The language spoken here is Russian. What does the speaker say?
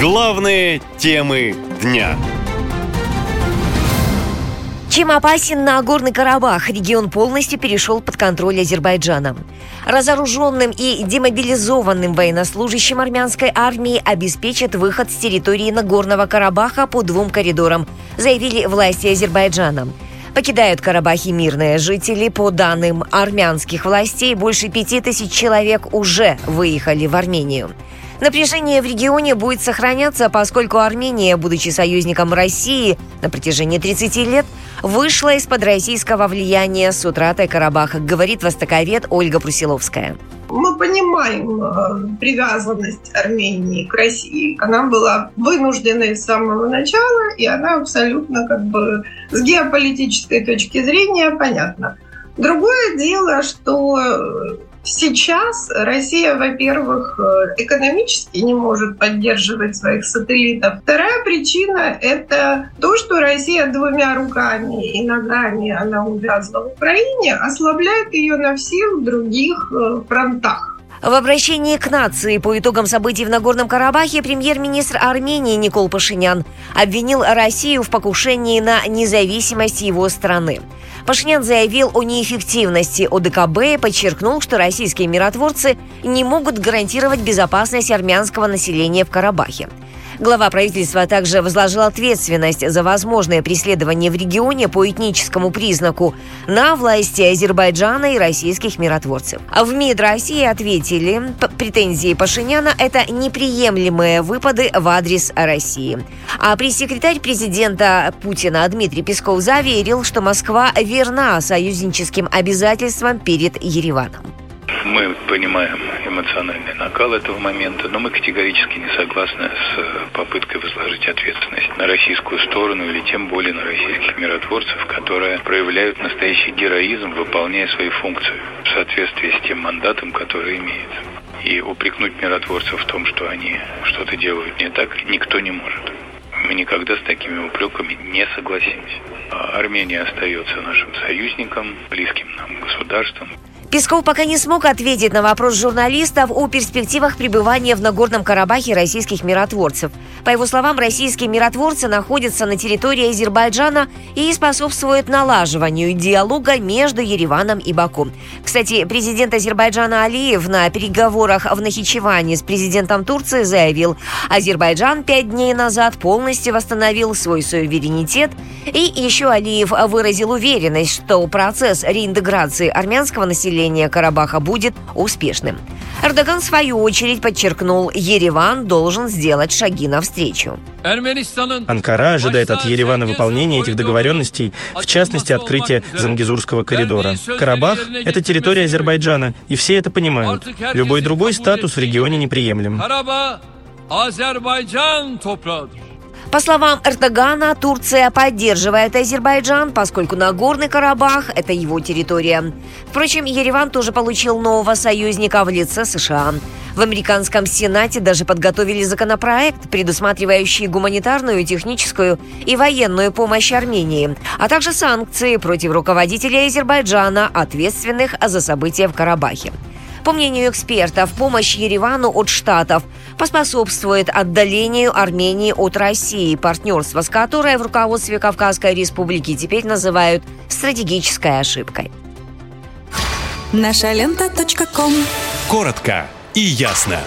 Главные темы дня. Чем опасен Нагорный Карабах? Регион полностью перешел под контроль Азербайджана. Разоруженным и демобилизованным военнослужащим армянской армии обеспечат выход с территории Нагорного Карабаха по двум коридорам, заявили власти Азербайджана. Покидают Карабахи мирные жители. По данным армянских властей, больше пяти тысяч человек уже выехали в Армению. Напряжение в регионе будет сохраняться, поскольку Армения, будучи союзником России на протяжении 30 лет, вышла из-под российского влияния с утратой Карабаха, говорит востоковед Ольга Прусиловская. Мы понимаем э, привязанность Армении к России. Она была вынужденной с самого начала, и она абсолютно как бы с геополитической точки зрения понятна. Другое дело, что Сейчас Россия, во-первых, э, экономически не может поддерживать своих сателлитов. Вторая причина – это то, что Россия двумя руками и ногами она увязла в Украине, ослабляет ее на всех других э, фронтах. В обращении к нации по итогам событий в Нагорном Карабахе премьер-министр Армении Никол Пашинян обвинил Россию в покушении на независимость его страны. Пашинян заявил о неэффективности ОДКБ и подчеркнул, что российские миротворцы не могут гарантировать безопасность армянского населения в Карабахе. Глава правительства также возложил ответственность за возможное преследование в регионе по этническому признаку на власти Азербайджана и российских миротворцев. А в МИД России ответили, претензии Пашиняна – это неприемлемые выпады в адрес России. А пресс-секретарь президента Путина Дмитрий Песков заверил, что Москва верна союзническим обязательствам перед Ереваном. Мы понимаем эмоциональный накал этого момента, но мы категорически не согласны с э, попыткой возложить ответственность на российскую сторону или тем более на российских миротворцев, которые проявляют настоящий героизм, выполняя свои функции в соответствии с тем мандатом, который имеет. И упрекнуть миротворцев в том, что они что-то делают не так, никто не может. Мы никогда с такими упреками не согласимся. А Армения остается нашим союзником, близким нам государством. Песков пока не смог ответить на вопрос журналистов о перспективах пребывания в Нагорном Карабахе российских миротворцев. По его словам, российские миротворцы находятся на территории Азербайджана и способствуют налаживанию диалога между Ереваном и Баку. Кстати, президент Азербайджана Алиев на переговорах в Нахичеване с президентом Турции заявил, Азербайджан пять дней назад полностью восстановил свой суверенитет, и еще Алиев выразил уверенность, что процесс реинтеграции армянского населения населения Карабаха будет успешным. Эрдоган, в свою очередь, подчеркнул, Ереван должен сделать шаги навстречу. Анкара ожидает от Еревана выполнения этих договоренностей, в частности, открытия Зангизурского коридора. Карабах — это территория Азербайджана, и все это понимают. Любой другой статус в регионе неприемлем. Азербайджан по словам Эрдогана, Турция поддерживает Азербайджан, поскольку Нагорный Карабах – это его территория. Впрочем, Ереван тоже получил нового союзника в лице США. В американском Сенате даже подготовили законопроект, предусматривающий гуманитарную, техническую и военную помощь Армении, а также санкции против руководителей Азербайджана, ответственных за события в Карабахе. По мнению экспертов, помощь Еревану от Штатов поспособствует отдалению Армении от России, партнерство с которой в руководстве Кавказской республики теперь называют стратегической ошибкой. Наша лента. Коротко и ясно.